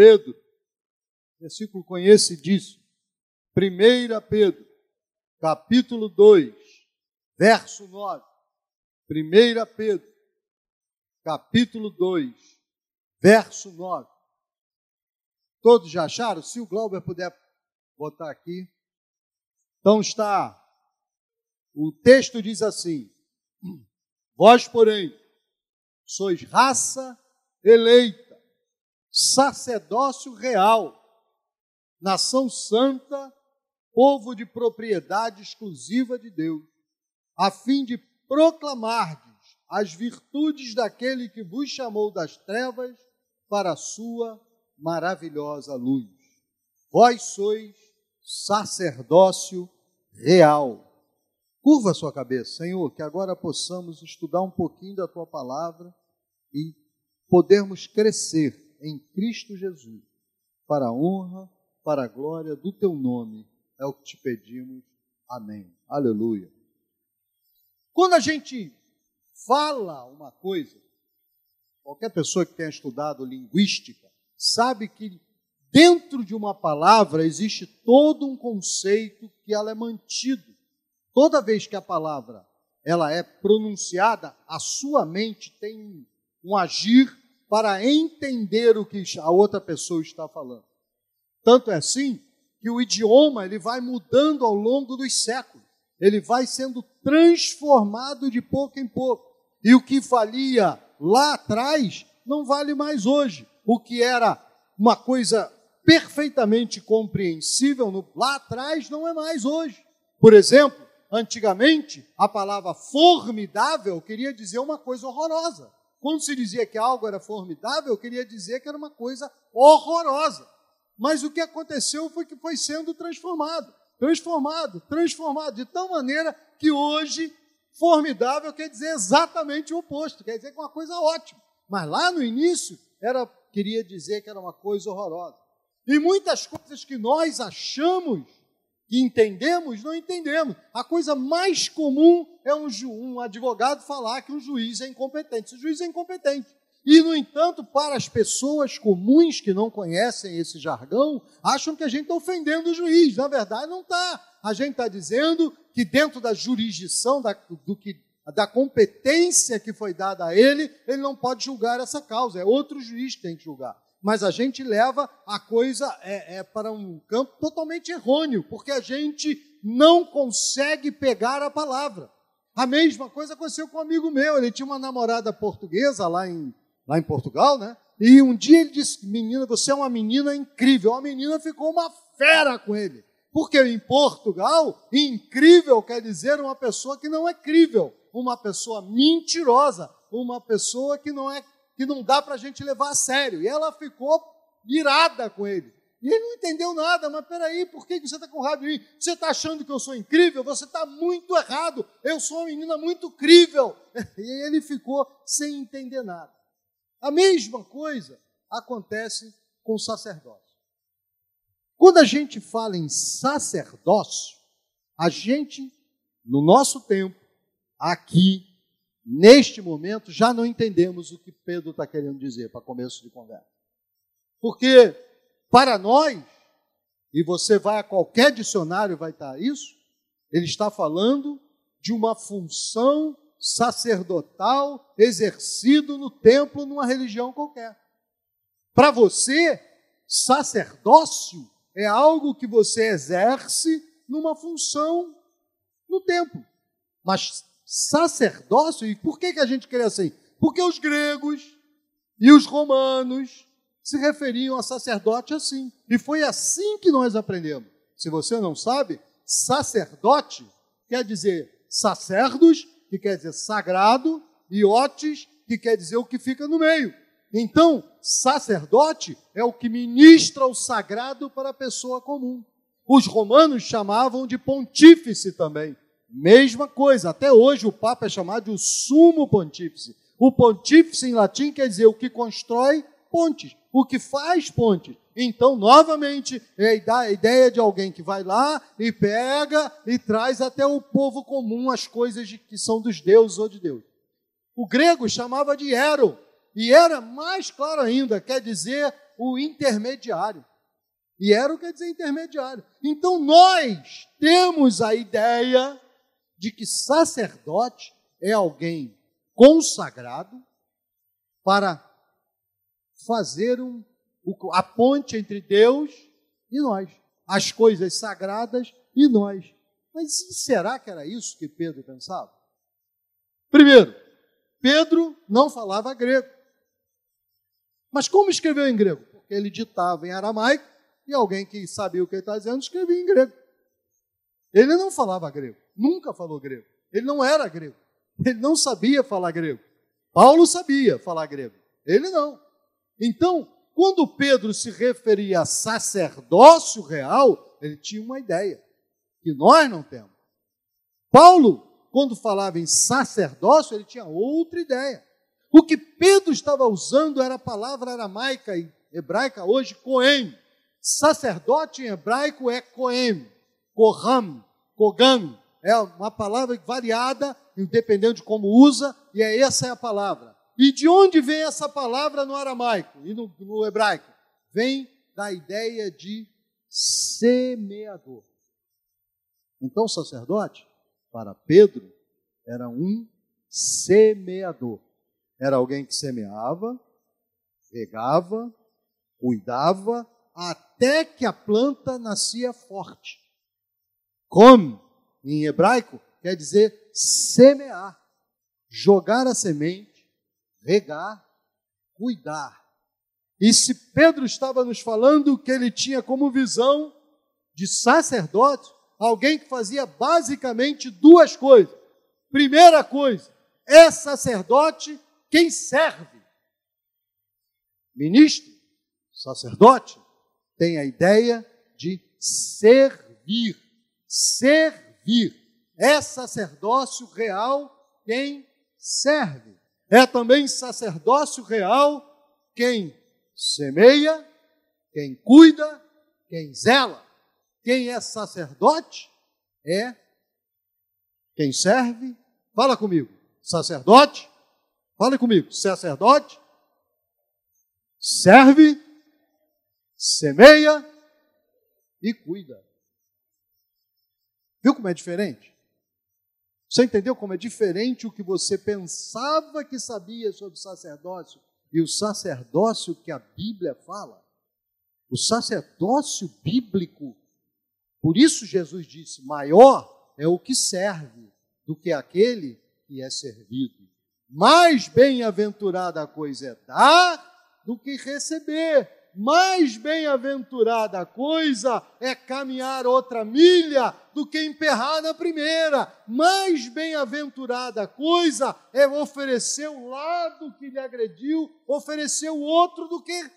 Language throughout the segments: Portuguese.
Pedro, versículo conhecidíssimo. 1 Pedro, capítulo 2, verso 9. 1 Pedro, capítulo 2, verso 9. Todos já acharam? Se o Glauber puder botar aqui. Então está. O texto diz assim: Vós, porém, sois raça eleita, sacerdócio real, nação santa, povo de propriedade exclusiva de Deus, a fim de proclamardes as virtudes daquele que vos chamou das trevas para a sua maravilhosa luz. Vós sois sacerdócio real. Curva sua cabeça, Senhor, que agora possamos estudar um pouquinho da tua palavra e podermos crescer em Cristo Jesus, para a honra, para a glória do teu nome. É o que te pedimos. Amém. Aleluia. Quando a gente fala uma coisa, qualquer pessoa que tenha estudado linguística sabe que dentro de uma palavra existe todo um conceito que ela é mantido. Toda vez que a palavra ela é pronunciada, a sua mente tem um agir para entender o que a outra pessoa está falando. Tanto é assim que o idioma ele vai mudando ao longo dos séculos. Ele vai sendo transformado de pouco em pouco. E o que valia lá atrás não vale mais hoje. O que era uma coisa perfeitamente compreensível no, lá atrás não é mais hoje. Por exemplo, antigamente a palavra formidável queria dizer uma coisa horrorosa. Quando se dizia que algo era formidável, queria dizer que era uma coisa horrorosa. Mas o que aconteceu foi que foi sendo transformado, transformado, transformado, de tal maneira que hoje formidável quer dizer exatamente o oposto, quer dizer que é uma coisa ótima. Mas lá no início era queria dizer que era uma coisa horrorosa. E muitas coisas que nós achamos entendemos, não entendemos. A coisa mais comum é um, um advogado falar que um juiz é incompetente. O juiz é incompetente. E, no entanto, para as pessoas comuns que não conhecem esse jargão, acham que a gente está ofendendo o juiz. Na verdade, não está. A gente está dizendo que, dentro da jurisdição, da, do que, da competência que foi dada a ele, ele não pode julgar essa causa. É outro juiz que tem que julgar mas a gente leva a coisa é, é, para um campo totalmente errôneo, porque a gente não consegue pegar a palavra. A mesma coisa aconteceu com um amigo meu, ele tinha uma namorada portuguesa lá em, lá em Portugal, né? E um dia ele disse: Menina, você é uma menina incrível. A menina ficou uma fera com ele. Porque em Portugal, incrível quer dizer uma pessoa que não é crível, uma pessoa mentirosa, uma pessoa que não é que não dá para a gente levar a sério. E ela ficou irada com ele. E ele não entendeu nada, mas peraí, por que você está com raiva de mim? Você está achando que eu sou incrível? Você está muito errado. Eu sou uma menina muito crível. E ele ficou sem entender nada. A mesma coisa acontece com o sacerdócio. Quando a gente fala em sacerdócio, a gente, no nosso tempo, aqui, neste momento, já não entendemos o que Pedro está querendo dizer para começo de conversa. Porque, para nós, e você vai a qualquer dicionário, vai estar isso, ele está falando de uma função sacerdotal exercido no templo numa religião qualquer. Para você, sacerdócio é algo que você exerce numa função no templo. Mas sacerdócio. E por que, que a gente queria assim? Porque os gregos e os romanos se referiam a sacerdote assim. E foi assim que nós aprendemos. Se você não sabe, sacerdote quer dizer sacerdos, que quer dizer sagrado, e otes, que quer dizer o que fica no meio. Então, sacerdote é o que ministra o sagrado para a pessoa comum. Os romanos chamavam de pontífice também. Mesma coisa, até hoje o Papa é chamado de o sumo pontífice. O pontífice em latim quer dizer o que constrói pontes, o que faz pontes. Então, novamente, é a ideia de alguém que vai lá e pega e traz até o povo comum as coisas que são dos deuses ou de Deus. O grego chamava de ero, e era mais claro ainda, quer dizer o intermediário. E era quer dizer intermediário. Então nós temos a ideia de que sacerdote é alguém consagrado para fazer um, a ponte entre Deus e nós, as coisas sagradas e nós. Mas será que era isso que Pedro pensava? Primeiro, Pedro não falava grego. Mas como escreveu em grego? Porque ele ditava em aramaico e alguém que sabia o que ele estava dizendo escrevia em grego. Ele não falava grego, nunca falou grego. Ele não era grego. Ele não sabia falar grego. Paulo sabia falar grego. Ele não. Então, quando Pedro se referia a sacerdócio real, ele tinha uma ideia que nós não temos. Paulo, quando falava em sacerdócio, ele tinha outra ideia. O que Pedro estava usando era a palavra aramaica e hebraica hoje, Cohen. Sacerdote em hebraico é Cohen, Koham, Kogan. É uma palavra variada, dependendo de como usa, e é essa é a palavra. E de onde vem essa palavra no aramaico e no, no hebraico? Vem da ideia de semeador. Então, o sacerdote, para Pedro, era um semeador. Era alguém que semeava, regava, cuidava, até que a planta nascia forte. Come, em hebraico, quer dizer semear, jogar a semente regar, cuidar. E se Pedro estava nos falando que ele tinha como visão de sacerdote, alguém que fazia basicamente duas coisas. Primeira coisa, é sacerdote quem serve. Ministro, sacerdote, tem a ideia de servir. Servir. É sacerdócio real quem serve. É também sacerdócio real quem semeia, quem cuida, quem zela. Quem é sacerdote é quem serve. Fala comigo, sacerdote. Fala comigo, sacerdote. Serve, semeia e cuida. Viu como é diferente? Você entendeu como é diferente o que você pensava que sabia sobre sacerdócio e o sacerdócio que a Bíblia fala? O sacerdócio bíblico, por isso Jesus disse: maior é o que serve do que aquele que é servido. Mais bem-aventurada a coisa é dar do que receber mais bem-aventurada coisa é caminhar outra milha do que emperrar na primeira. Mais bem-aventurada coisa é oferecer o lado que lhe agrediu, oferecer o outro do que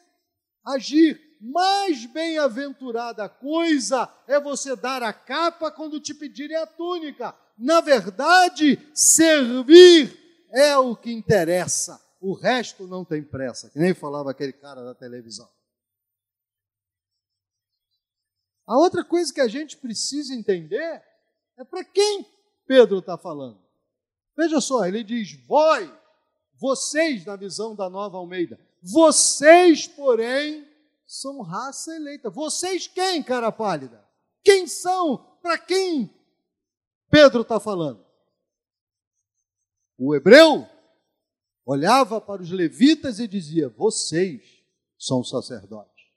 agir. Mais bem-aventurada coisa é você dar a capa quando te pedirem a túnica. Na verdade, servir é o que interessa. O resto não tem pressa, que nem falava aquele cara da televisão. A outra coisa que a gente precisa entender é para quem Pedro está falando. Veja só, ele diz: vós, vocês, na visão da nova Almeida, vocês, porém, são raça eleita. Vocês quem, cara pálida? Quem são? Para quem Pedro está falando? O hebreu olhava para os levitas e dizia: Vocês são sacerdotes.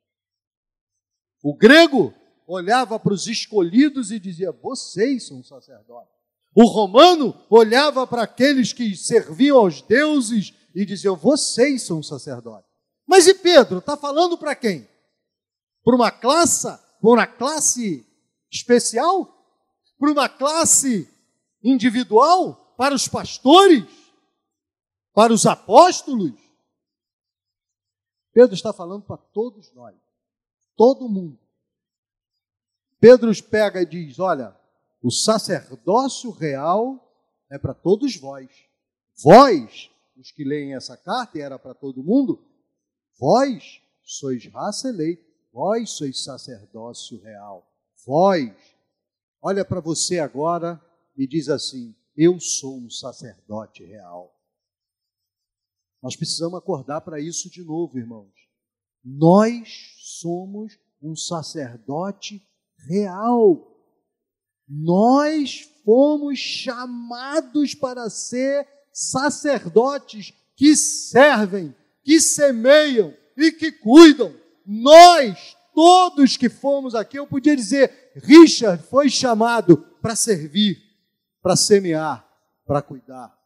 O grego olhava para os escolhidos e dizia: Vocês são sacerdotes. O romano olhava para aqueles que serviam aos deuses e dizia: Vocês são sacerdotes. Mas e Pedro? Está falando para quem? Para uma classe, para uma classe especial? Para uma classe individual? Para os pastores? Para os apóstolos? Pedro está falando para todos nós, todo mundo. Pedro os pega e diz: Olha, o sacerdócio real é para todos vós. Vós, os que leem essa carta, e era para todo mundo, vós sois raça eleita, vós sois sacerdócio real. Vós, olha para você agora e diz assim: Eu sou um sacerdote real. Nós precisamos acordar para isso de novo, irmãos. Nós somos um sacerdote real. Nós fomos chamados para ser sacerdotes que servem, que semeiam e que cuidam. Nós, todos que fomos aqui, eu podia dizer, Richard foi chamado para servir, para semear, para cuidar.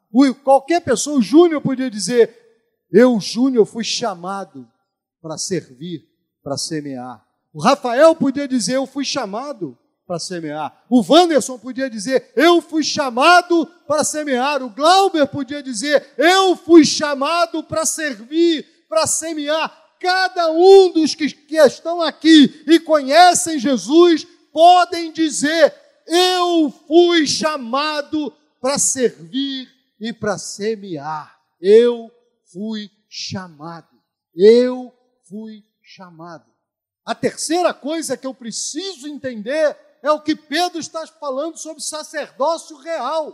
Qualquer pessoa, o Júnior podia dizer, eu, Júnior, fui chamado para servir, para semear. O Rafael podia dizer, eu fui chamado para semear. O Wanderson podia dizer, eu fui chamado para semear. O Glauber podia dizer, eu fui chamado para servir, para semear. Cada um dos que, que estão aqui e conhecem Jesus podem dizer, eu fui chamado para servir e para semear. Eu fui chamado. Eu fui chamado. A terceira coisa que eu preciso entender é o que Pedro está falando sobre sacerdócio real.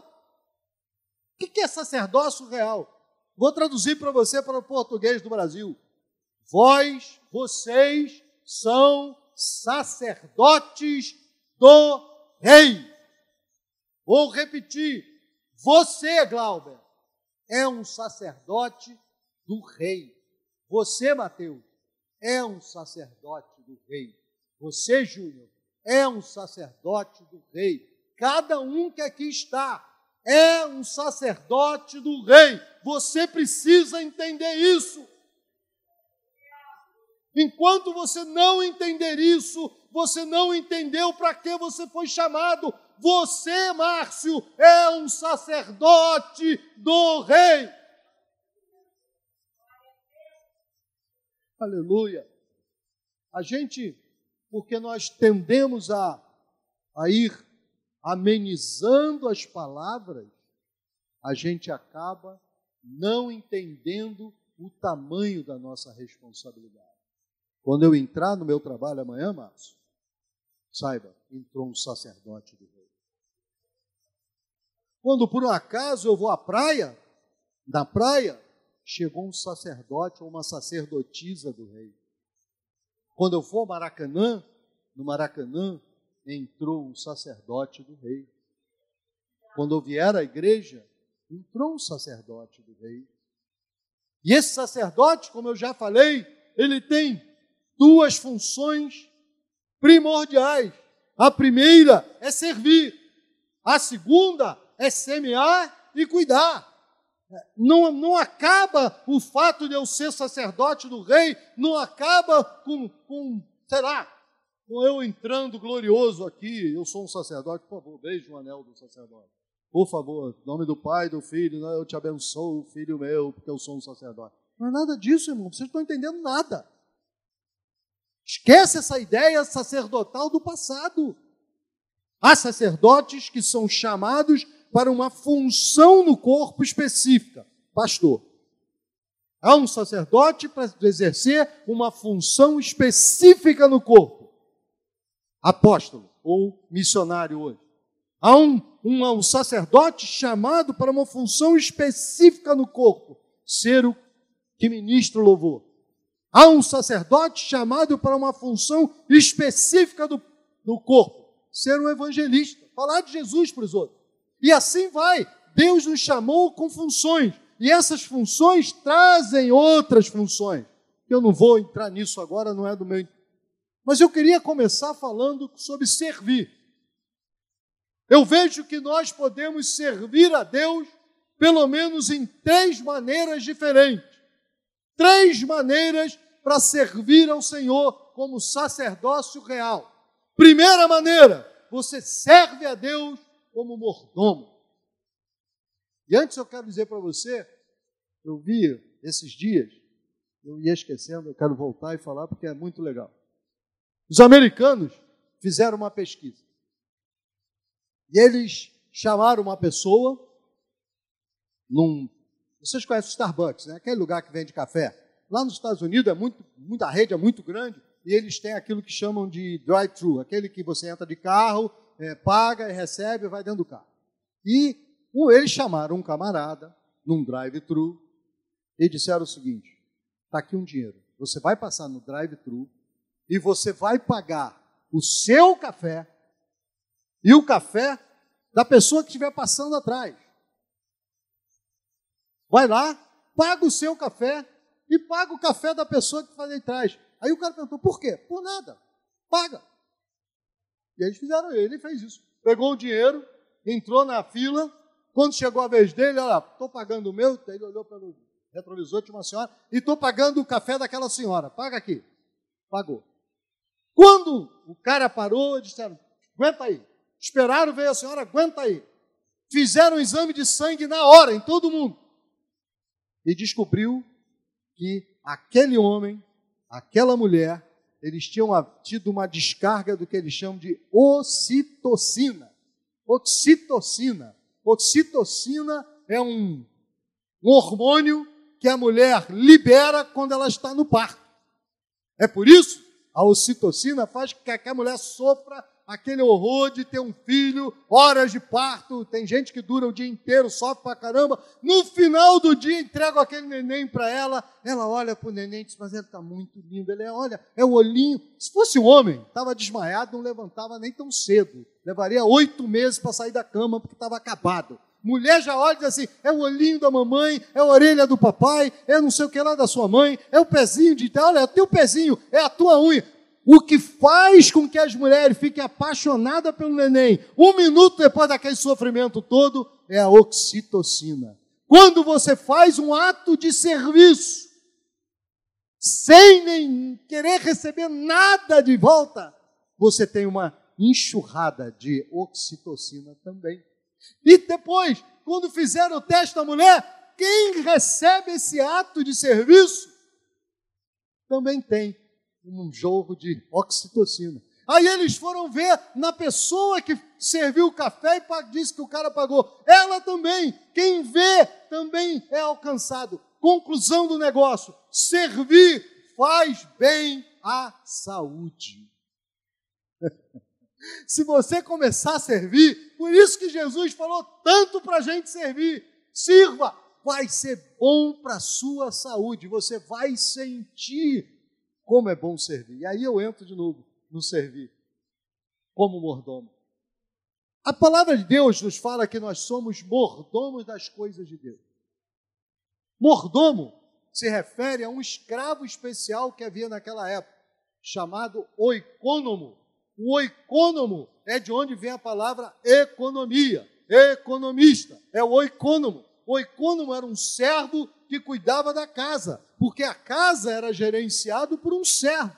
O que é sacerdócio real? Vou traduzir para você para o português do Brasil. Vós, vocês, são sacerdotes do rei. Vou repetir. Você, Glauber, é um sacerdote do rei. Você, Mateus, é um sacerdote do rei. Você, Júnior, é um sacerdote do rei. Cada um que aqui está é um sacerdote do rei. Você precisa entender isso. Enquanto você não entender isso, você não entendeu para que você foi chamado. Você, Márcio, é um sacerdote do rei. Aleluia. A gente, porque nós tendemos a, a ir amenizando as palavras, a gente acaba não entendendo o tamanho da nossa responsabilidade. Quando eu entrar no meu trabalho amanhã, Márcio, saiba, entrou um sacerdote do rei. Quando por um acaso eu vou à praia, na praia, chegou um sacerdote ou uma sacerdotisa do rei. Quando eu for ao Maracanã, no Maracanã entrou um sacerdote do rei. Quando eu vier à igreja, entrou um sacerdote do rei. E esse sacerdote, como eu já falei, ele tem duas funções primordiais. A primeira é servir, a segunda é semear e cuidar. Não, não acaba o fato de eu ser sacerdote do rei, não acaba com, com sei lá, com eu entrando glorioso aqui, eu sou um sacerdote, por favor, beije o anel do sacerdote. Por favor, em nome do Pai, do Filho, né, eu te abençoo, filho meu, porque eu sou um sacerdote. Não é nada disso, irmão, vocês não estão entendendo nada. Esquece essa ideia sacerdotal do passado. Há sacerdotes que são chamados para uma função no corpo específica, pastor. Há um sacerdote para exercer uma função específica no corpo, apóstolo ou missionário hoje. Há um, um, um sacerdote chamado para uma função específica no corpo, ser o que ministra o louvor. Há um sacerdote chamado para uma função específica do, do corpo, ser um evangelista, falar de Jesus para os outros. E assim vai. Deus nos chamou com funções. E essas funções trazem outras funções. Eu não vou entrar nisso agora, não é do meu. Mas eu queria começar falando sobre servir. Eu vejo que nós podemos servir a Deus pelo menos em três maneiras diferentes. Três maneiras para servir ao Senhor como sacerdócio real. Primeira maneira, você serve a Deus como mordomo. E antes eu quero dizer para você, eu vi esses dias, eu ia esquecendo, eu quero voltar e falar porque é muito legal. Os americanos fizeram uma pesquisa. E eles chamaram uma pessoa num. Vocês conhecem o Starbucks, né? Aquele lugar que vende café. Lá nos Estados Unidos é muito, muita rede é muito grande e eles têm aquilo que chamam de drive-thru, aquele que você entra de carro é, paga e recebe vai dentro do carro. E um, eles chamaram um camarada num drive-thru e disseram o seguinte: está aqui um dinheiro. Você vai passar no drive-thru e você vai pagar o seu café e o café da pessoa que estiver passando atrás. Vai lá, paga o seu café e paga o café da pessoa que faz atrás. Aí o cara perguntou, por quê? Por nada. Paga. E eles fizeram, ele fez isso. Pegou o dinheiro, entrou na fila, quando chegou a vez dele, olha, estou pagando o meu, ele olhou pelo retrovisor, tinha uma senhora, e estou pagando o café daquela senhora. Paga aqui. Pagou. Quando o cara parou, disseram, aguenta aí. Esperaram, veio a senhora, aguenta aí. Fizeram um exame de sangue na hora, em todo mundo. E descobriu que aquele homem, aquela mulher, eles tinham tido uma descarga do que eles chamam de ocitocina. Oxitocina. Oxitocina é um, um hormônio que a mulher libera quando ela está no parto. É por isso a ocitocina faz com que a mulher sofra aquele horror de ter um filho, horas de parto, tem gente que dura o dia inteiro, sofre pra caramba. No final do dia, entrego aquele neném para ela, ela olha para o neném e diz, mas ele está muito lindo. Ele é, olha, é o olhinho. Se fosse um homem, estava desmaiado, não levantava nem tão cedo. Levaria oito meses para sair da cama, porque estava acabado. Mulher já olha e diz assim: é o olhinho da mamãe, é a orelha do papai, é não sei o que lá da sua mãe, é o pezinho de tal, olha, é o teu pezinho, é a tua unha. O que faz com que as mulheres fiquem apaixonadas pelo neném, um minuto depois daquele sofrimento todo, é a oxitocina. Quando você faz um ato de serviço, sem nem querer receber nada de volta, você tem uma enxurrada de oxitocina também. E depois, quando fizeram o teste da mulher, quem recebe esse ato de serviço também tem um jogo de oxitocina. Aí eles foram ver na pessoa que serviu o café e disse que o cara pagou. Ela também, quem vê, também é alcançado. Conclusão do negócio: servir faz bem à saúde. Se você começar a servir, por isso que Jesus falou tanto para a gente servir, sirva, vai ser bom para a sua saúde, você vai sentir como é bom servir. E aí eu entro de novo no servir, como mordomo. A palavra de Deus nos fala que nós somos mordomos das coisas de Deus. Mordomo se refere a um escravo especial que havia naquela época, chamado oicônomo. O oicônomo é de onde vem a palavra economia, economista, é o oicônomo. O oicônomo era um servo que cuidava da casa, porque a casa era gerenciado por um servo.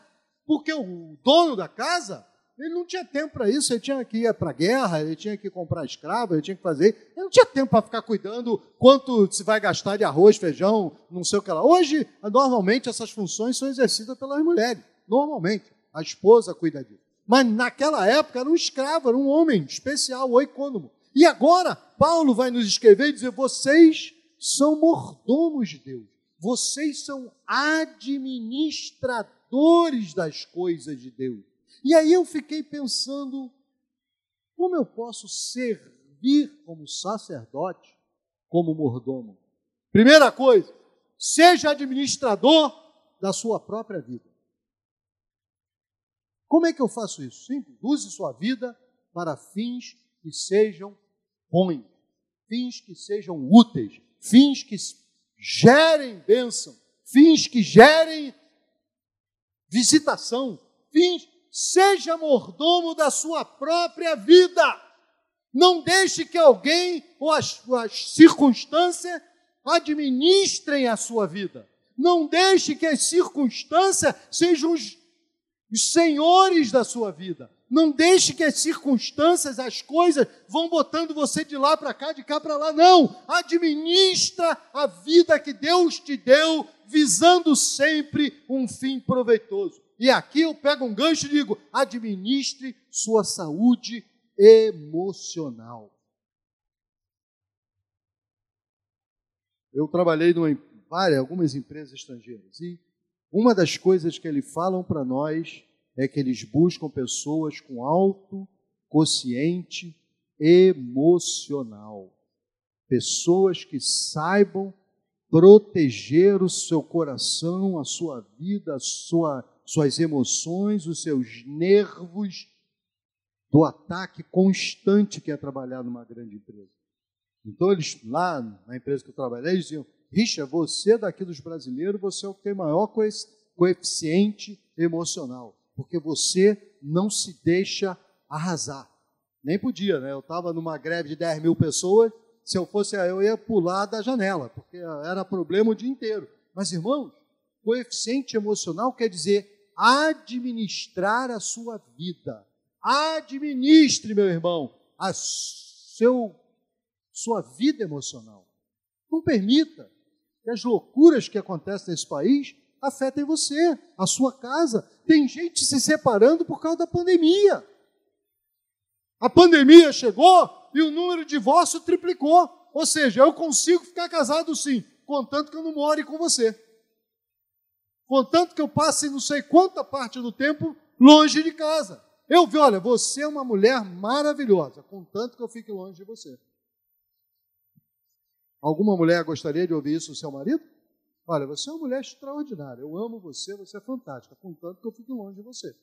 Porque o dono da casa, ele não tinha tempo para isso, ele tinha que ir para a guerra, ele tinha que comprar escravo, ele tinha que fazer. Ele não tinha tempo para ficar cuidando quanto se vai gastar de arroz, feijão, não sei o que lá. Hoje, normalmente, essas funções são exercidas pelas mulheres. Normalmente. A esposa cuida disso. Mas naquela época era um escravo, era um homem especial, o econômico. E agora, Paulo vai nos escrever e dizer: vocês são mordomos de Deus. Vocês são administradores das coisas de Deus. E aí eu fiquei pensando, como eu posso servir como sacerdote, como mordomo? Primeira coisa, seja administrador da sua própria vida. Como é que eu faço isso? Simples, use sua vida para fins que sejam bons, fins que sejam úteis, fins que gerem bênção, fins que gerem visitação, fins, seja mordomo da sua própria vida. Não deixe que alguém ou as, as circunstâncias administrem a sua vida. Não deixe que as circunstâncias sejam os, os senhores da sua vida. Não deixe que as circunstâncias, as coisas, vão botando você de lá para cá, de cá para lá. Não! Administra a vida que Deus te deu, visando sempre um fim proveitoso. E aqui eu pego um gancho e digo: administre sua saúde emocional. Eu trabalhei em várias, algumas empresas estrangeiras e uma das coisas que eles falam para nós é que eles buscam pessoas com alto consciente emocional. Pessoas que saibam proteger o seu coração, a sua vida, a sua, suas emoções, os seus nervos do ataque constante que é trabalhar numa grande empresa. Então, eles lá na empresa que eu trabalhei, eles diziam: Richa, você daqui dos brasileiros, você é o que tem maior coeficiente emocional, porque você não se deixa arrasar. Nem podia, né? Eu estava numa greve de 10 mil pessoas, se eu fosse eu ia pular da janela, porque era problema o dia inteiro. Mas, irmãos, coeficiente emocional quer dizer administrar a sua vida. Administre, meu irmão, a seu, sua vida emocional. Não permita que as loucuras que acontecem nesse país afetem você, a sua casa. Tem gente se separando por causa da pandemia. A pandemia chegou, e o número de divórcio triplicou. Ou seja, eu consigo ficar casado sim, contanto que eu não more com você. Contanto que eu passe não sei quanta parte do tempo longe de casa. Eu vi, olha, você é uma mulher maravilhosa, contanto que eu fique longe de você. Alguma mulher gostaria de ouvir isso do seu marido? Olha, você é uma mulher extraordinária, eu amo você, você é fantástica, contanto que eu fique longe de você.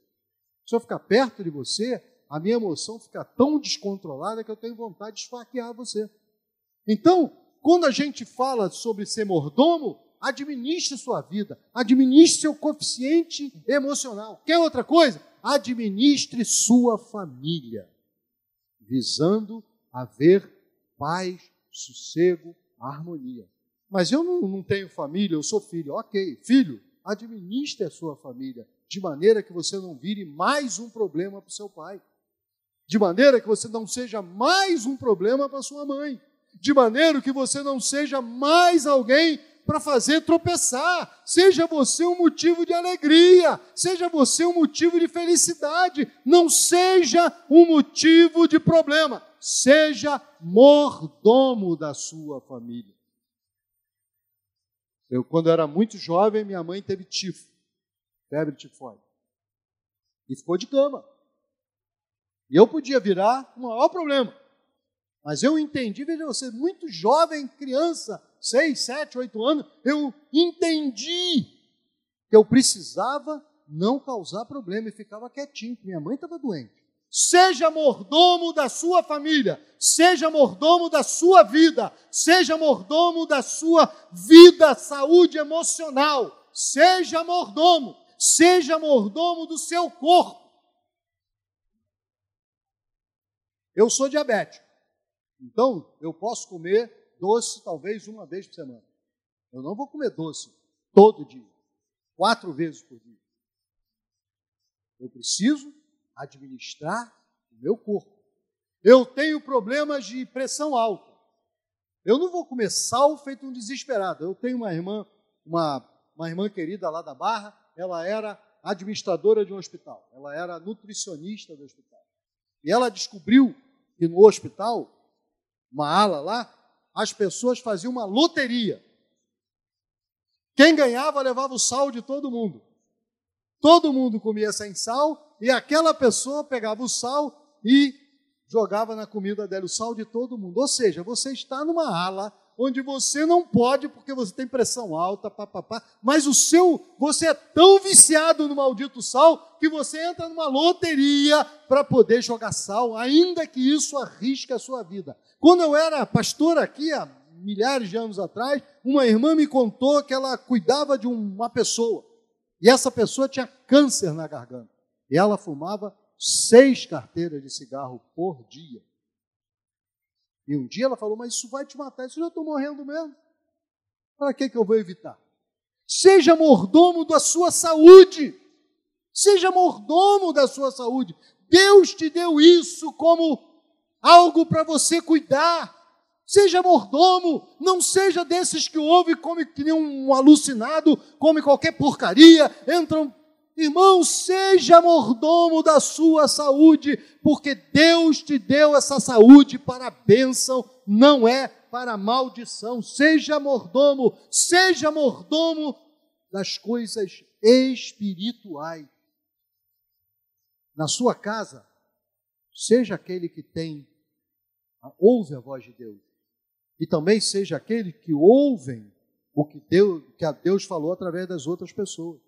Se eu ficar perto de você, a minha emoção fica tão descontrolada que eu tenho vontade de esfaquear você. Então, quando a gente fala sobre ser mordomo, administre sua vida, administre seu coeficiente emocional. Quer outra coisa? Administre sua família, visando haver paz, sossego, harmonia. Mas eu não, não tenho família, eu sou filho. Ok, filho, administre a sua família, de maneira que você não vire mais um problema para o seu pai de maneira que você não seja mais um problema para sua mãe, de maneira que você não seja mais alguém para fazer tropeçar. Seja você um motivo de alegria, seja você um motivo de felicidade, não seja um motivo de problema. Seja mordomo da sua família. Eu, quando era muito jovem, minha mãe teve tifo, febre tifoide, e ficou de cama. E eu podia virar o maior problema. Mas eu entendi, veja você, muito jovem, criança, seis, sete, oito anos, eu entendi que eu precisava não causar problema e ficava quietinho, minha mãe estava doente. Seja mordomo da sua família, seja mordomo da sua vida, seja mordomo da sua vida, saúde emocional, seja mordomo, seja mordomo do seu corpo. Eu sou diabético. Então, eu posso comer doce talvez uma vez por semana. Eu não vou comer doce todo dia, quatro vezes por dia. Eu preciso administrar o meu corpo. Eu tenho problemas de pressão alta. Eu não vou comer sal feito um desesperado. Eu tenho uma irmã, uma, uma irmã querida lá da Barra, ela era administradora de um hospital, ela era nutricionista do hospital. E ela descobriu que no hospital, uma ala lá, as pessoas faziam uma loteria. Quem ganhava levava o sal de todo mundo. Todo mundo comia sem sal e aquela pessoa pegava o sal e jogava na comida dela o sal de todo mundo. Ou seja, você está numa ala onde você não pode porque você tem pressão alta, papapá, mas o seu, você é tão viciado no maldito sal que você entra numa loteria para poder jogar sal, ainda que isso arrisque a sua vida. Quando eu era pastor aqui há milhares de anos atrás, uma irmã me contou que ela cuidava de uma pessoa e essa pessoa tinha câncer na garganta ela fumava seis carteiras de cigarro por dia. E um dia ela falou: Mas isso vai te matar, isso eu estou morrendo mesmo. Para que, que eu vou evitar? Seja mordomo da sua saúde. Seja mordomo da sua saúde. Deus te deu isso como algo para você cuidar. Seja mordomo, não seja desses que ouve, come que nem um alucinado, come qualquer porcaria, entram Irmão, seja mordomo da sua saúde, porque Deus te deu essa saúde para bênção, não é para maldição. Seja mordomo, seja mordomo das coisas espirituais. Na sua casa, seja aquele que tem, ouve a voz de Deus, e também seja aquele que ouvem o que Deus, que a Deus falou através das outras pessoas.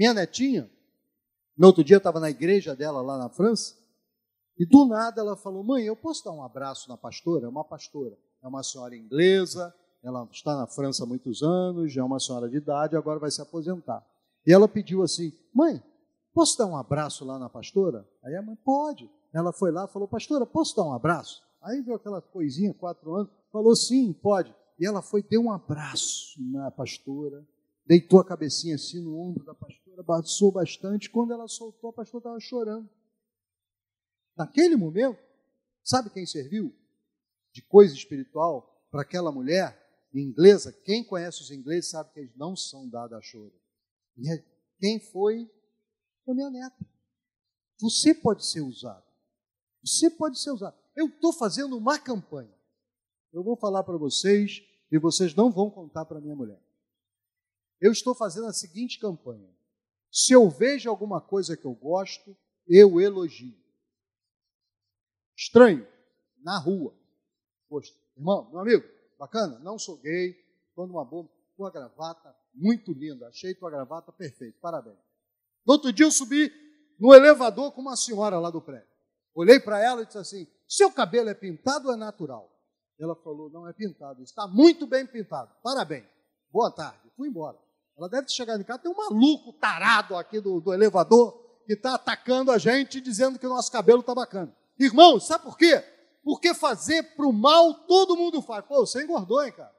Minha netinha, no outro dia eu estava na igreja dela lá na França, e do nada ela falou: Mãe, eu posso dar um abraço na pastora? É uma pastora, é uma senhora inglesa, ela está na França há muitos anos, já é uma senhora de idade, agora vai se aposentar. E ela pediu assim: Mãe, posso dar um abraço lá na pastora? Aí a mãe, pode. Ela foi lá falou: Pastora, posso dar um abraço? Aí viu aquela coisinha, quatro anos, falou: Sim, pode. E ela foi, deu um abraço na pastora, deitou a cabecinha assim no ombro da pastora, abraçou bastante. Quando ela soltou, a pastora estava chorando. Naquele momento, sabe quem serviu de coisa espiritual para aquela mulher inglesa? Quem conhece os ingleses sabe que eles não são dados a choro. É, quem foi? Foi minha neta. Você pode ser usado. Você pode ser usado. Eu estou fazendo uma campanha. Eu vou falar para vocês e vocês não vão contar para minha mulher. Eu estou fazendo a seguinte campanha. Se eu vejo alguma coisa que eu gosto, eu elogio. Estranho, na rua. Poxa, irmão, meu amigo, bacana, não sou gay, estou numa boa, tua gravata muito linda, achei tua gravata perfeita, parabéns. No outro dia eu subi no elevador com uma senhora lá do prédio. Olhei para ela e disse assim: seu cabelo é pintado ou é natural? Ela falou: não é pintado, está muito bem pintado, parabéns, boa tarde. Fui embora. Ela deve ter chegado em casa, tem um maluco tarado aqui do, do elevador que está atacando a gente dizendo que o nosso cabelo está bacana. Irmão, sabe por quê? Porque fazer para o mal todo mundo faz. Pô, você engordou, hein, cara?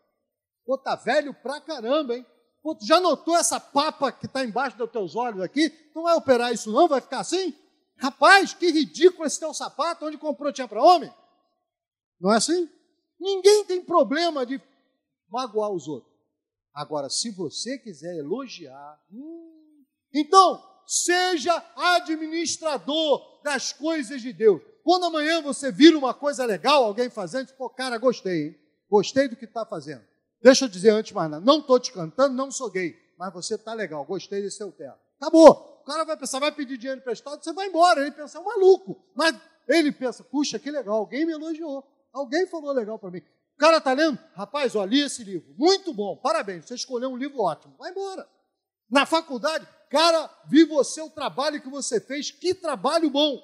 Pô, tá velho pra caramba, hein? Pô, tu já notou essa papa que está embaixo dos teus olhos aqui? Tu não vai operar isso não? Vai ficar assim? Rapaz, que ridículo esse teu sapato. Onde comprou? Tinha para homem? Não é assim? Ninguém tem problema de magoar os outros. Agora, se você quiser elogiar, hum, então seja administrador das coisas de Deus. Quando amanhã você vira uma coisa legal, alguém fazendo, pô, cara, gostei, hein? Gostei do que está fazendo. Deixa eu dizer antes nada, não estou te cantando, não sou gay, mas você está legal, gostei desse seu terno. Acabou. O cara vai pensar, vai pedir dinheiro emprestado, você vai embora. Ele pensa, é um maluco. Mas ele pensa, puxa, que legal, alguém me elogiou. Alguém falou legal para mim. Cara está lendo, rapaz, olha, esse livro, muito bom, parabéns, você escolheu um livro ótimo, vai embora. Na faculdade, cara, vi você o trabalho que você fez, que trabalho bom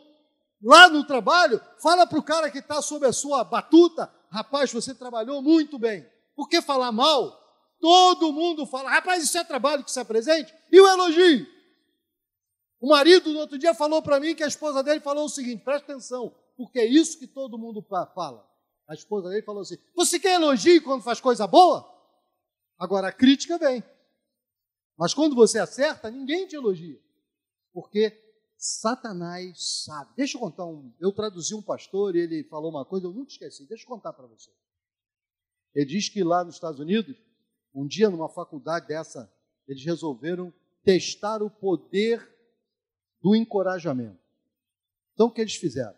lá no trabalho, fala para o cara que está sob a sua batuta, rapaz, você trabalhou muito bem. Por que falar mal? Todo mundo fala, rapaz, isso é trabalho que se apresente. E o elogio? O marido, no outro dia, falou para mim que a esposa dele falou o seguinte: presta atenção, porque é isso que todo mundo fala. A esposa dele falou assim: você quer elogio quando faz coisa boa? Agora a crítica vem. Mas quando você acerta, ninguém te elogia. Porque Satanás sabe. Deixa eu contar um. Eu traduzi um pastor e ele falou uma coisa, eu nunca esqueci. Deixa eu contar para você. Ele diz que lá nos Estados Unidos, um dia numa faculdade dessa, eles resolveram testar o poder do encorajamento. Então o que eles fizeram?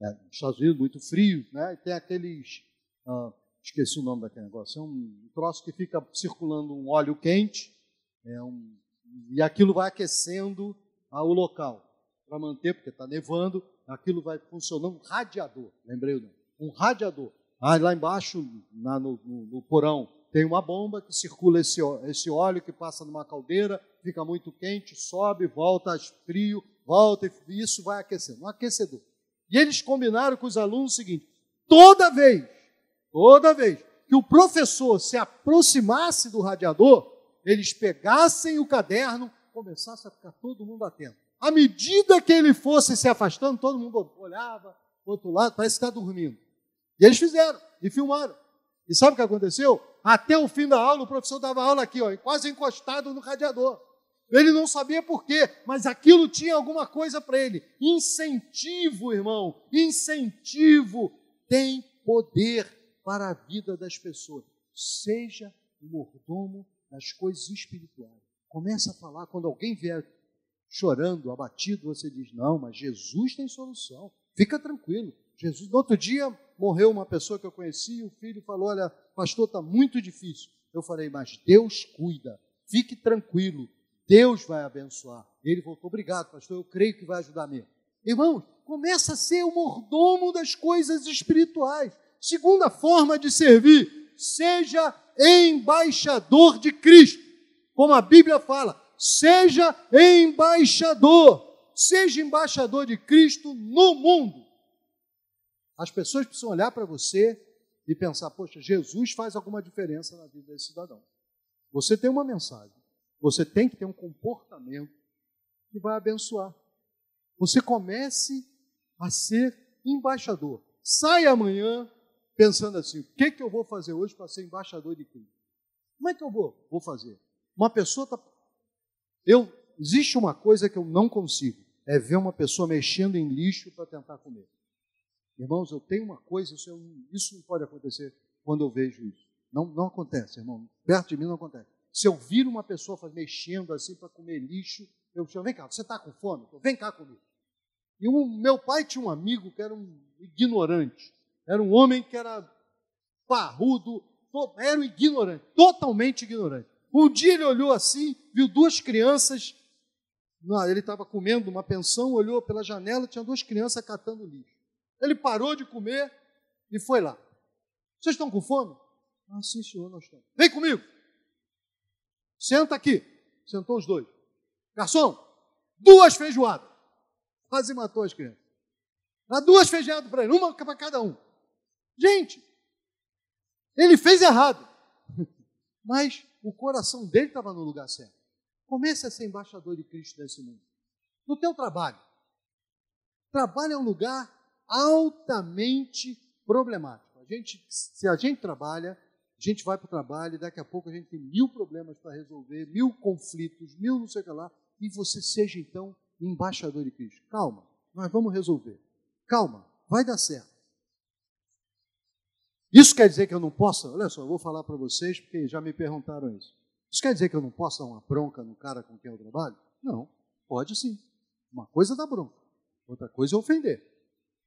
É, nos Estados Unidos, muito frio, né? E tem aqueles. Ah, esqueci o nome daquele negócio. É um troço que fica circulando um óleo quente, é um, e aquilo vai aquecendo ao local para manter, porque está nevando, aquilo vai funcionando um radiador, lembrei o nome, um radiador. Ah, lá embaixo, na, no, no, no, porão, tem uma bomba que circula esse, esse óleo que passa numa caldeira, fica muito quente, sobe, volta frio, volta e isso vai aquecendo, um aquecedor. E eles combinaram com os alunos o seguinte: toda vez, toda vez que o professor se aproximasse do radiador, eles pegassem o caderno começasse a ficar todo mundo atento. À medida que ele fosse se afastando, todo mundo olhava para o outro lado, parece que está dormindo. E eles fizeram, e filmaram. E sabe o que aconteceu? Até o fim da aula, o professor dava aula aqui, ó, quase encostado no radiador. Ele não sabia por quê, mas aquilo tinha alguma coisa para ele. Incentivo, irmão, incentivo tem poder para a vida das pessoas. Seja o mordomo das coisas espirituais. Começa a falar, quando alguém vier chorando, abatido, você diz: Não, mas Jesus tem solução. Fica tranquilo. Jesus, no outro dia, morreu uma pessoa que eu conheci, e o filho falou: Olha, pastor, está muito difícil. Eu falei: Mas Deus cuida, fique tranquilo, Deus vai abençoar. Ele voltou: Obrigado, pastor, eu creio que vai ajudar mesmo. Irmãos, começa a ser o mordomo das coisas espirituais. Segunda forma de servir, seja embaixador de Cristo. Como a Bíblia fala, seja embaixador. Seja embaixador de Cristo no mundo. As pessoas precisam olhar para você e pensar: poxa, Jesus faz alguma diferença na vida desse cidadão. Você tem uma mensagem, você tem que ter um comportamento que vai abençoar. Você comece a ser embaixador. Sai amanhã pensando assim: o que, que eu vou fazer hoje para ser embaixador de Cristo? Como é que eu vou? Vou fazer. Uma pessoa está. Eu existe uma coisa que eu não consigo, é ver uma pessoa mexendo em lixo para tentar comer. Irmãos, eu tenho uma coisa, isso, não pode acontecer quando eu vejo isso. Não, não acontece, irmão. Perto de mim não acontece. Se eu vir uma pessoa mexendo assim para comer lixo, eu chamo, vem cá, você está com fome? Vem cá comigo. E o meu pai tinha um amigo que era um ignorante. Era um homem que era parrudo, era um ignorante, totalmente ignorante. Um dia ele olhou assim, viu duas crianças, ele estava comendo uma pensão, olhou pela janela, tinha duas crianças catando lixo. Ele parou de comer e foi lá. Vocês estão com fome? Ah, sim, senhor, nós estamos. Vem comigo. Senta aqui. Sentou os dois. Garçom, duas feijoadas. Quase matou as crianças. Dá duas feijoadas para ele, uma para cada um. Gente, ele fez errado. Mas o coração dele estava no lugar certo. Comece a ser embaixador de Cristo nesse mundo. No teu trabalho. Trabalho é um lugar altamente problemático. A gente, se a gente trabalha, a gente vai para o trabalho e daqui a pouco a gente tem mil problemas para resolver, mil conflitos, mil não sei o que lá, e você seja então embaixador de Cristo. Calma, nós vamos resolver. Calma, vai dar certo. Isso quer dizer que eu não posso? Olha só, eu vou falar para vocês porque já me perguntaram isso. Isso quer dizer que eu não posso dar uma bronca no cara com quem eu trabalho? Não, pode sim. Uma coisa é dar bronca, outra coisa é ofender.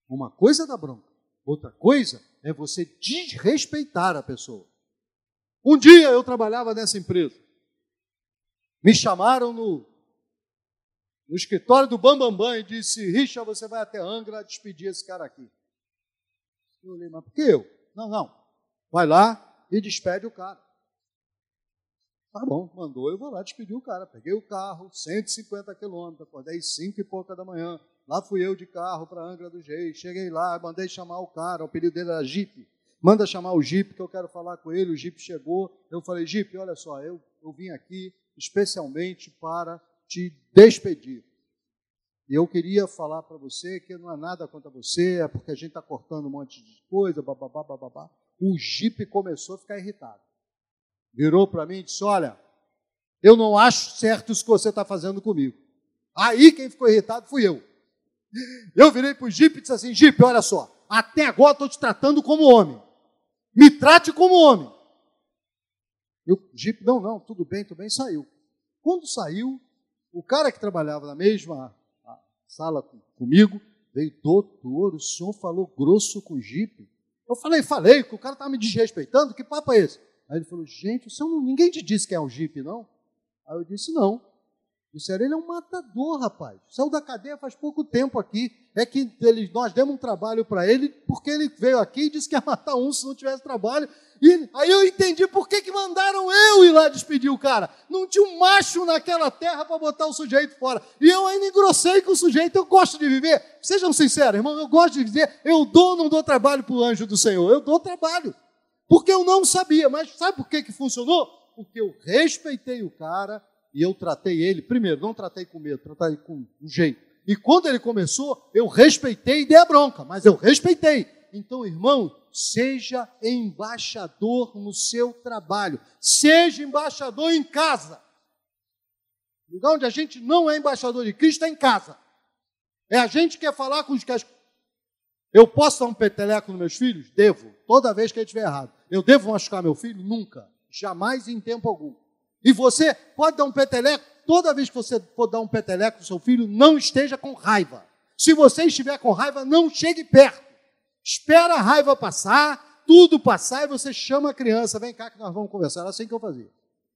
Uma coisa é dar bronca, outra coisa é você desrespeitar a pessoa. Um dia eu trabalhava nessa empresa. Me chamaram no, no escritório do Bambambam Bam, Bam e disse: Richard, você vai até Angra despedir esse cara aqui. Eu olhei, mas por que eu? Não, não. Vai lá e despede o cara. Tá bom, mandou, eu vou lá despedir o cara. Peguei o carro, 150 quilômetros, acordei 5 e pouca da manhã. Lá fui eu de carro para Angra dos Reis. Cheguei lá, mandei chamar o cara, o pedido dele era Jeep. Manda chamar o Jeep que eu quero falar com ele. O Jeep chegou. Eu falei, Jeep, olha só, eu, eu vim aqui especialmente para te despedir. E eu queria falar para você que não é nada contra você, é porque a gente está cortando um monte de coisa, bababá, bababá. O Jeep começou a ficar irritado. Virou para mim e disse: Olha, eu não acho certo isso que você está fazendo comigo. Aí quem ficou irritado fui eu. Eu virei para o Jeep e disse assim: Jeep, olha só, até agora estou te tratando como homem. Me trate como homem. E o Jeep, não, não, tudo bem, tudo bem, saiu. Quando saiu, o cara que trabalhava na mesma sala comigo, veio, doutor, o senhor falou grosso com o Jeep. Eu falei, falei, que o cara estava me desrespeitando, que papo é esse? Aí ele falou, gente, o senhor ninguém te disse que é um Jeep, não? Aí eu disse, não. Disseram, ele é um matador, rapaz. Saiu da cadeia faz pouco tempo aqui. É que nós demos um trabalho para ele, porque ele veio aqui e disse que ia matar um se não tivesse trabalho. E aí eu entendi por que, que mandaram eu ir lá despedir o cara. Não tinha um macho naquela terra para botar o sujeito fora. E eu ainda engrossei com o sujeito. Eu gosto de viver. Sejam sinceros, irmão, eu gosto de dizer, eu dou ou não dou trabalho para o anjo do Senhor? Eu dou trabalho. Porque eu não sabia. Mas sabe por que, que funcionou? Porque eu respeitei o cara e eu tratei ele, primeiro, não tratei com medo, tratei com um jeito. E quando ele começou, eu respeitei e dei a bronca, mas eu respeitei. Então, irmão, seja embaixador no seu trabalho, seja embaixador em casa. Lugar onde a gente não é embaixador de Cristo é em casa. É a gente que quer falar com os que. Eu posso dar um peteleco nos meus filhos? Devo, toda vez que ele estiver errado. Eu devo machucar meu filho? Nunca, jamais em tempo algum. E você pode dar um peteleco, toda vez que você for dar um peteleco para o seu filho, não esteja com raiva. Se você estiver com raiva, não chegue perto. Espera a raiva passar, tudo passar, e você chama a criança, vem cá que nós vamos conversar. Era assim que eu fazia.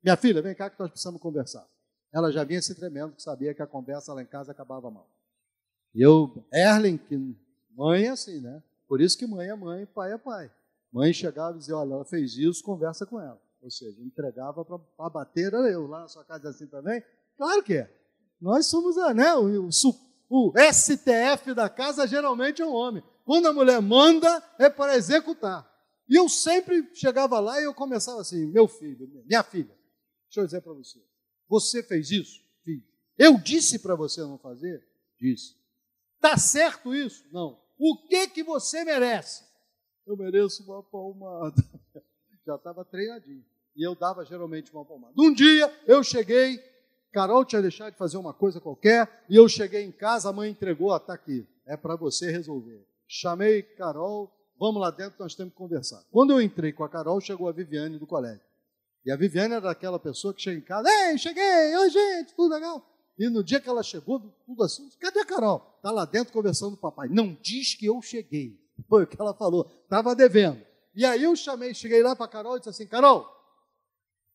Minha filha, vem cá que nós precisamos conversar. Ela já vinha se tremendo, que sabia que a conversa lá em casa acabava mal. E eu, Erlen, que mãe é assim, né? Por isso que mãe é mãe, pai é pai. Mãe chegava e dizia, olha, ela fez isso, conversa com ela. Ou seja, entregava para bater, era eu. Lá na sua casa assim também? Claro que é. Nós somos né, o, o, STF da casa geralmente é o homem. Quando a mulher manda, é para executar. E eu sempre chegava lá e eu começava assim: meu filho, minha filha, deixa eu dizer para você. Você fez isso? Fiz. Eu disse para você não fazer? Disse. Está certo isso? Não. O que que você merece? Eu mereço uma palmada. Já estava treinadinho. E eu dava geralmente uma palmada. Um dia eu cheguei, Carol tinha deixado de fazer uma coisa qualquer, e eu cheguei em casa, a mãe entregou, está aqui, é para você resolver. Chamei Carol, vamos lá dentro, nós temos que conversar. Quando eu entrei com a Carol, chegou a Viviane do colégio. E a Viviane era aquela pessoa que chega em casa, ei, cheguei, oi gente, tudo legal? E no dia que ela chegou, tudo assim, cadê a Carol? Está lá dentro conversando com o papai. Não diz que eu cheguei. Foi o que ela falou, estava devendo. E aí eu chamei, cheguei lá para a Carol e disse assim, Carol,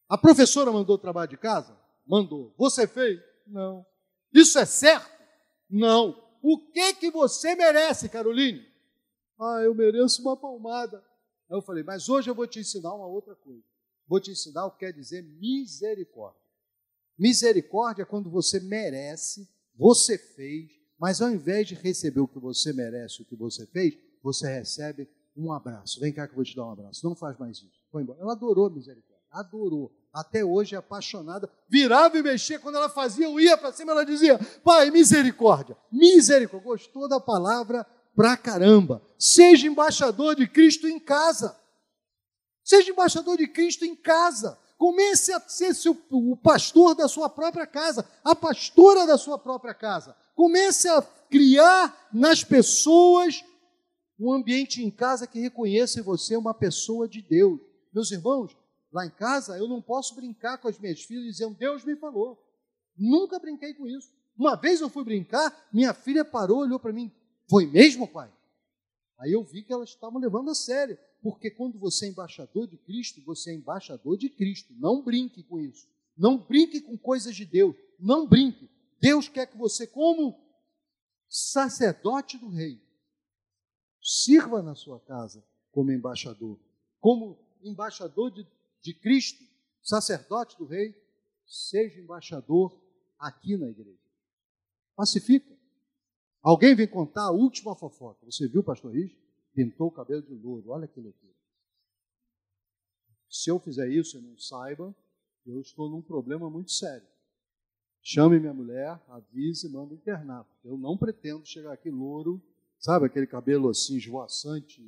a professora mandou o trabalho de casa? Mandou. Você fez? Não. Isso é certo? Não. O que que você merece, Caroline? Ah, eu mereço uma palmada. Aí eu falei, mas hoje eu vou te ensinar uma outra coisa. Vou te ensinar o que quer dizer misericórdia. Misericórdia é quando você merece, você fez, mas ao invés de receber o que você merece, o que você fez, você recebe um abraço. Vem cá que eu vou te dar um abraço. Não faz mais isso. Foi embora. Ela adorou misericórdia. Adorou. Até hoje é apaixonada. Virava e mexia. Quando ela fazia, eu ia para cima, ela dizia: Pai, misericórdia. Misericórdia. Gostou da palavra pra caramba. Seja embaixador de Cristo em casa. Seja embaixador de Cristo em casa. Comece a ser seu, o pastor da sua própria casa, a pastora da sua própria casa. Comece a criar nas pessoas um ambiente em casa que reconheça em você uma pessoa de Deus. Meus irmãos, lá em casa eu não posso brincar com as minhas filhas dizendo Deus me falou. Nunca brinquei com isso. Uma vez eu fui brincar, minha filha parou, olhou para mim, foi mesmo, pai? Aí eu vi que elas estavam levando a sério, porque quando você é embaixador de Cristo, você é embaixador de Cristo. Não brinque com isso. Não brinque com coisas de Deus. Não brinque. Deus quer que você, como sacerdote do rei, Sirva na sua casa como embaixador. Como embaixador de, de Cristo, sacerdote do rei, seja embaixador aqui na igreja. Pacifica. Alguém vem contar a última fofoca. Você viu pastor Riz? Pintou o cabelo de louro. Olha que loucura. Se eu fizer isso e não saiba, eu estou num problema muito sério. Chame minha mulher, avise e manda internar. Eu não pretendo chegar aqui louro Sabe aquele cabelo assim esvoaçante,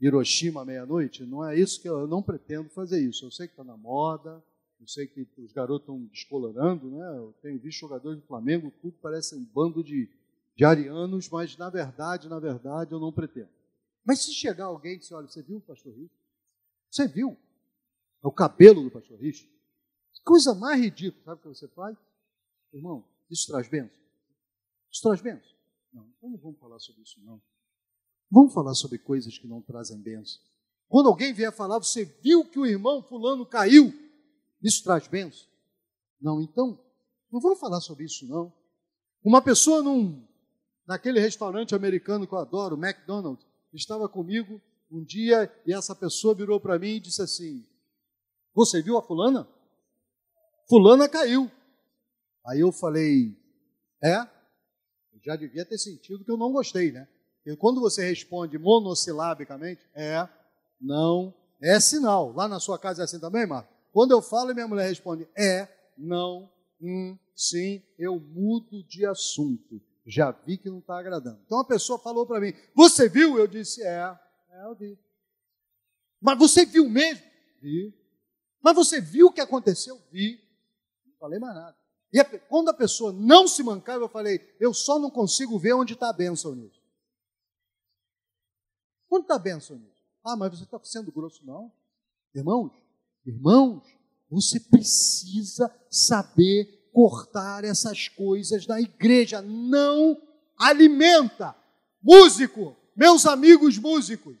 Hiroshima meia-noite? Não é isso que eu, eu, não pretendo fazer isso. Eu sei que está na moda, eu sei que os garotos estão descolorando, né? Eu tenho visto jogadores do Flamengo, tudo parece um bando de, de arianos, mas na verdade, na verdade, eu não pretendo. Mas se chegar alguém e dizer, olha, você viu o pastor Richo? Você viu? É o cabelo do pastor Richo? Coisa mais ridícula, sabe o que você faz? Irmão, isso traz bênção. Isso traz bênção. Não, então não vamos falar sobre isso, não. Vamos falar sobre coisas que não trazem bênção. Quando alguém vier falar, você viu que o irmão fulano caiu, isso traz bênção? Não, então, não vamos falar sobre isso, não. Uma pessoa num, naquele restaurante americano que eu adoro, McDonald's, estava comigo um dia e essa pessoa virou para mim e disse assim: Você viu a fulana? Fulana caiu. Aí eu falei: É? já devia ter sentido que eu não gostei, né? E quando você responde monossilabicamente, é, não, é sinal. Lá na sua casa é assim também, Marco? Quando eu falo e minha mulher responde é, não, hum, sim, eu mudo de assunto. Já vi que não está agradando. Então a pessoa falou para mim: Você viu? Eu disse: É, é, eu vi. Mas você viu mesmo? Vi. Mas você viu o que aconteceu? Vi. Não falei mais nada. E a, quando a pessoa não se mancava, eu falei, eu só não consigo ver onde está a bênção nisso. Onde está a bênção nisso? Ah, mas você está sendo grosso, não. Irmãos, irmãos, você precisa saber cortar essas coisas na igreja. Não alimenta. Músico, meus amigos músicos.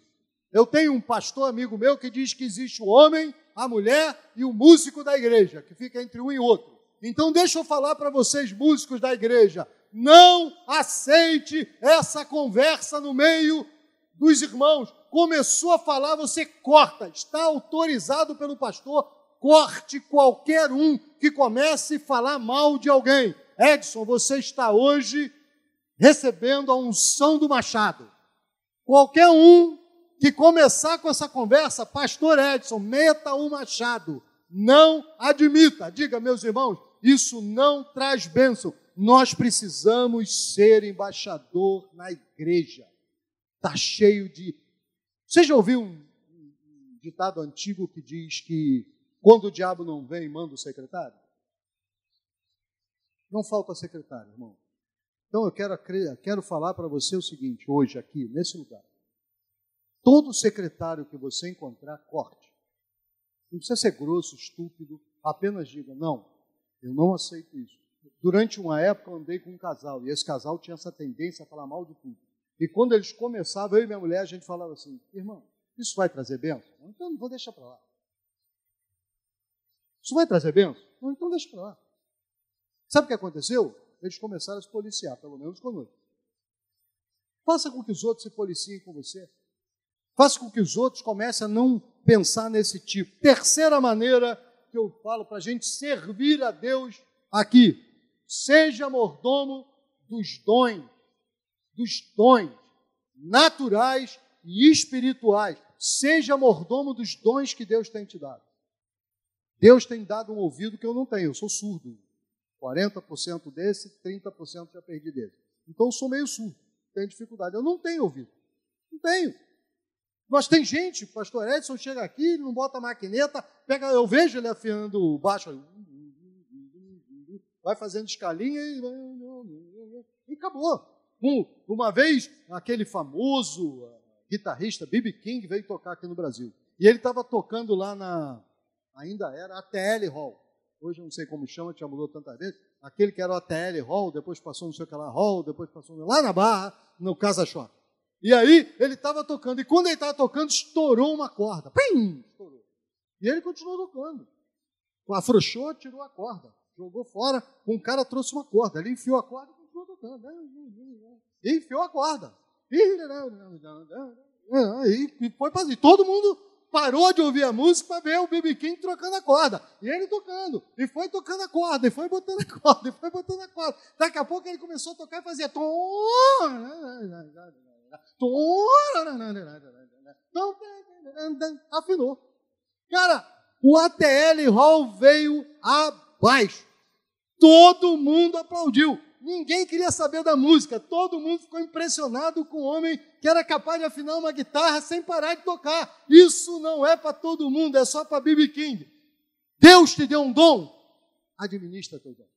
Eu tenho um pastor amigo meu que diz que existe o homem, a mulher e o músico da igreja, que fica entre um e outro. Então, deixa eu falar para vocês, músicos da igreja: não aceite essa conversa no meio dos irmãos. Começou a falar, você corta. Está autorizado pelo pastor, corte qualquer um que comece a falar mal de alguém. Edson, você está hoje recebendo a unção do machado. Qualquer um que começar com essa conversa, pastor Edson, meta o machado. Não admita. Diga, meus irmãos, isso não traz bênção. Nós precisamos ser embaixador na igreja. Está cheio de. Você já ouviu um, ditado antigo que diz que quando o diabo não vem, manda o secretário? Não falta secretário, irmão. Então eu quero, quero falar para você o seguinte, hoje, aqui, nesse lugar. Todo secretário que você encontrar, corte. Não precisa ser grosso, estúpido, apenas diga: não, eu não aceito isso. Durante uma época eu andei com um casal, e esse casal tinha essa tendência a falar mal de tudo. E quando eles começavam, eu e minha mulher, a gente falava assim: irmão, isso vai trazer bênção? Então não vou deixar para lá. Isso vai trazer bênção? Então deixa para lá. Sabe o que aconteceu? Eles começaram a se policiar, pelo menos conosco. Faça com que os outros se policiem com você. Faça com que os outros comecem a não pensar nesse tipo. Terceira maneira que eu falo para a gente servir a Deus aqui. Seja mordomo dos dons, dos dons naturais e espirituais. Seja mordomo dos dons que Deus tem te dado. Deus tem dado um ouvido que eu não tenho, eu sou surdo. 40% desse, 30% já perdi dele. Então eu sou meio surdo, tenho dificuldade. Eu não tenho ouvido. Não tenho. Mas tem gente, o pastor Edson chega aqui, ele não bota a maquineta, pega, eu vejo ele afiando o baixo, vai fazendo escalinha e, e acabou. Uma vez, aquele famoso guitarrista B.B. King veio tocar aqui no Brasil. E ele estava tocando lá na, ainda era a TL Hall. Hoje eu não sei como chama, já mudou tantas vezes. Aquele que era o ATL Hall, depois passou não sei o que lá Hall, depois passou lá na Barra, no Casa Shop. E aí ele estava tocando, e quando ele estava tocando, estourou uma corda. Pim! Estourou. E ele continuou tocando. Afrouxou, tirou a corda, jogou fora, um cara trouxe uma corda. Ele enfiou a corda e. E enfiou a corda. E foi para E todo mundo parou de ouvir a música para ver o BB King trocando a corda. E ele tocando. E foi tocando a corda, e foi botando a corda, e foi botando a corda. Daqui a pouco ele começou a tocar e fazia. Afinou. Cara, o ATL Hall veio abaixo. Todo mundo aplaudiu. Ninguém queria saber da música. Todo mundo ficou impressionado com o homem que era capaz de afinar uma guitarra sem parar de tocar. Isso não é para todo mundo, é só para B.B. King. Deus te deu um dom, administra teu dom.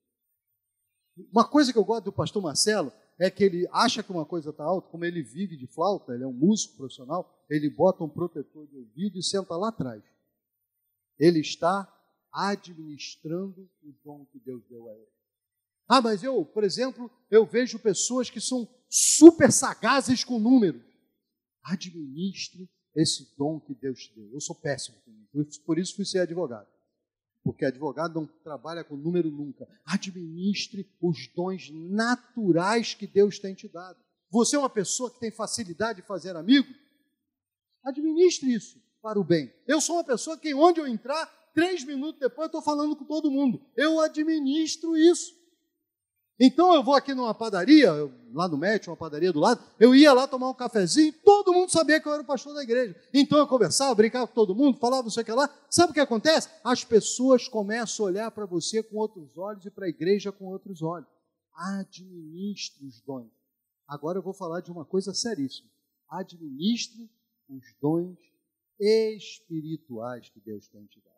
Uma coisa que eu gosto do pastor Marcelo é que ele acha que uma coisa está alta, como ele vive de flauta, ele é um músico profissional, ele bota um protetor de ouvido e senta lá atrás. Ele está administrando o dom que Deus deu a ele. Ah, mas eu, por exemplo, eu vejo pessoas que são super sagazes com números. Administre esse dom que Deus te deu. Eu sou péssimo com isso, por isso fui ser advogado porque advogado não trabalha com número nunca. Administre os dons naturais que Deus tem te dado. Você é uma pessoa que tem facilidade de fazer amigo? Administre isso para o bem. Eu sou uma pessoa que, onde eu entrar, três minutos depois eu estou falando com todo mundo. Eu administro isso. Então eu vou aqui numa padaria, lá no Médio, uma padaria do lado, eu ia lá tomar um cafezinho, todo mundo sabia que eu era o pastor da igreja. Então eu conversava, brincava com todo mundo, falava não sei o que lá. Sabe o que acontece? As pessoas começam a olhar para você com outros olhos e para a igreja com outros olhos. Administre os dons. Agora eu vou falar de uma coisa seríssima. Administre os dons espirituais que Deus tem te dado.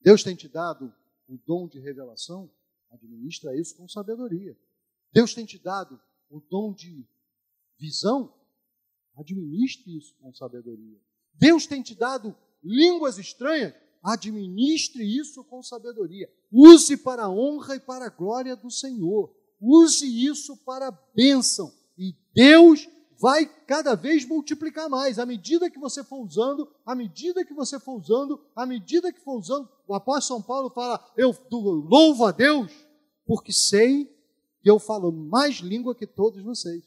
Deus tem te dado o dom de revelação? Administra isso com sabedoria. Deus tem te dado o dom de visão? Administre isso com sabedoria. Deus tem te dado línguas estranhas? Administre isso com sabedoria. Use para a honra e para a glória do Senhor. Use isso para a bênção. E Deus vai cada vez multiplicar mais. À medida que você for usando, à medida que você for usando, à medida que for usando, o apóstolo São Paulo fala: Eu louvo a Deus, porque sei que eu falo mais língua que todos vocês.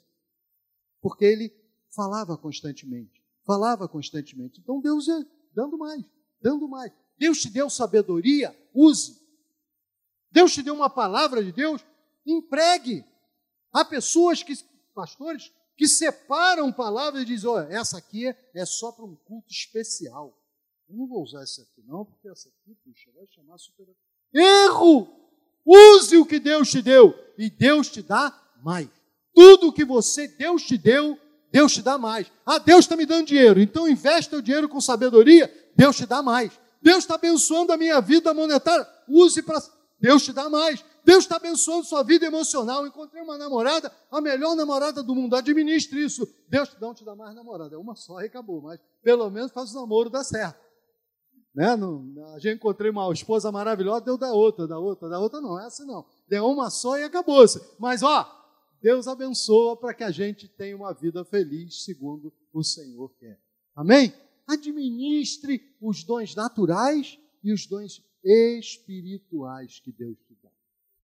Porque ele falava constantemente, falava constantemente. Então Deus ia dando mais. dando mais. Deus te deu sabedoria, use. Deus te deu uma palavra de Deus, empregue. Há pessoas que, pastores, que separam palavras e dizem: olha, essa aqui é só para um culto especial. Eu não vou usar essa aqui, não, porque essa aqui, puxa, vai chamar super. Erro! Use o que Deus te deu e Deus te dá mais. Tudo que você, Deus te deu, Deus te dá mais. Ah, Deus está me dando dinheiro, então investe o dinheiro com sabedoria, Deus te dá mais. Deus está abençoando a minha vida monetária, use para. Deus te dá mais. Deus está abençoando sua vida emocional. Encontrei uma namorada, a melhor namorada do mundo. Administre isso. Deus não te dá mais namorada. É uma só e acabou. Mas pelo menos faz o namoro dar certo. Né? Não, a gente encontrei uma esposa maravilhosa, deu da outra, da outra, da outra. Não, essa não. Deu uma só e acabou-se. Mas ó, Deus abençoa para que a gente tenha uma vida feliz segundo o Senhor quer. Amém? Administre os dons naturais e os dons espirituais que Deus te.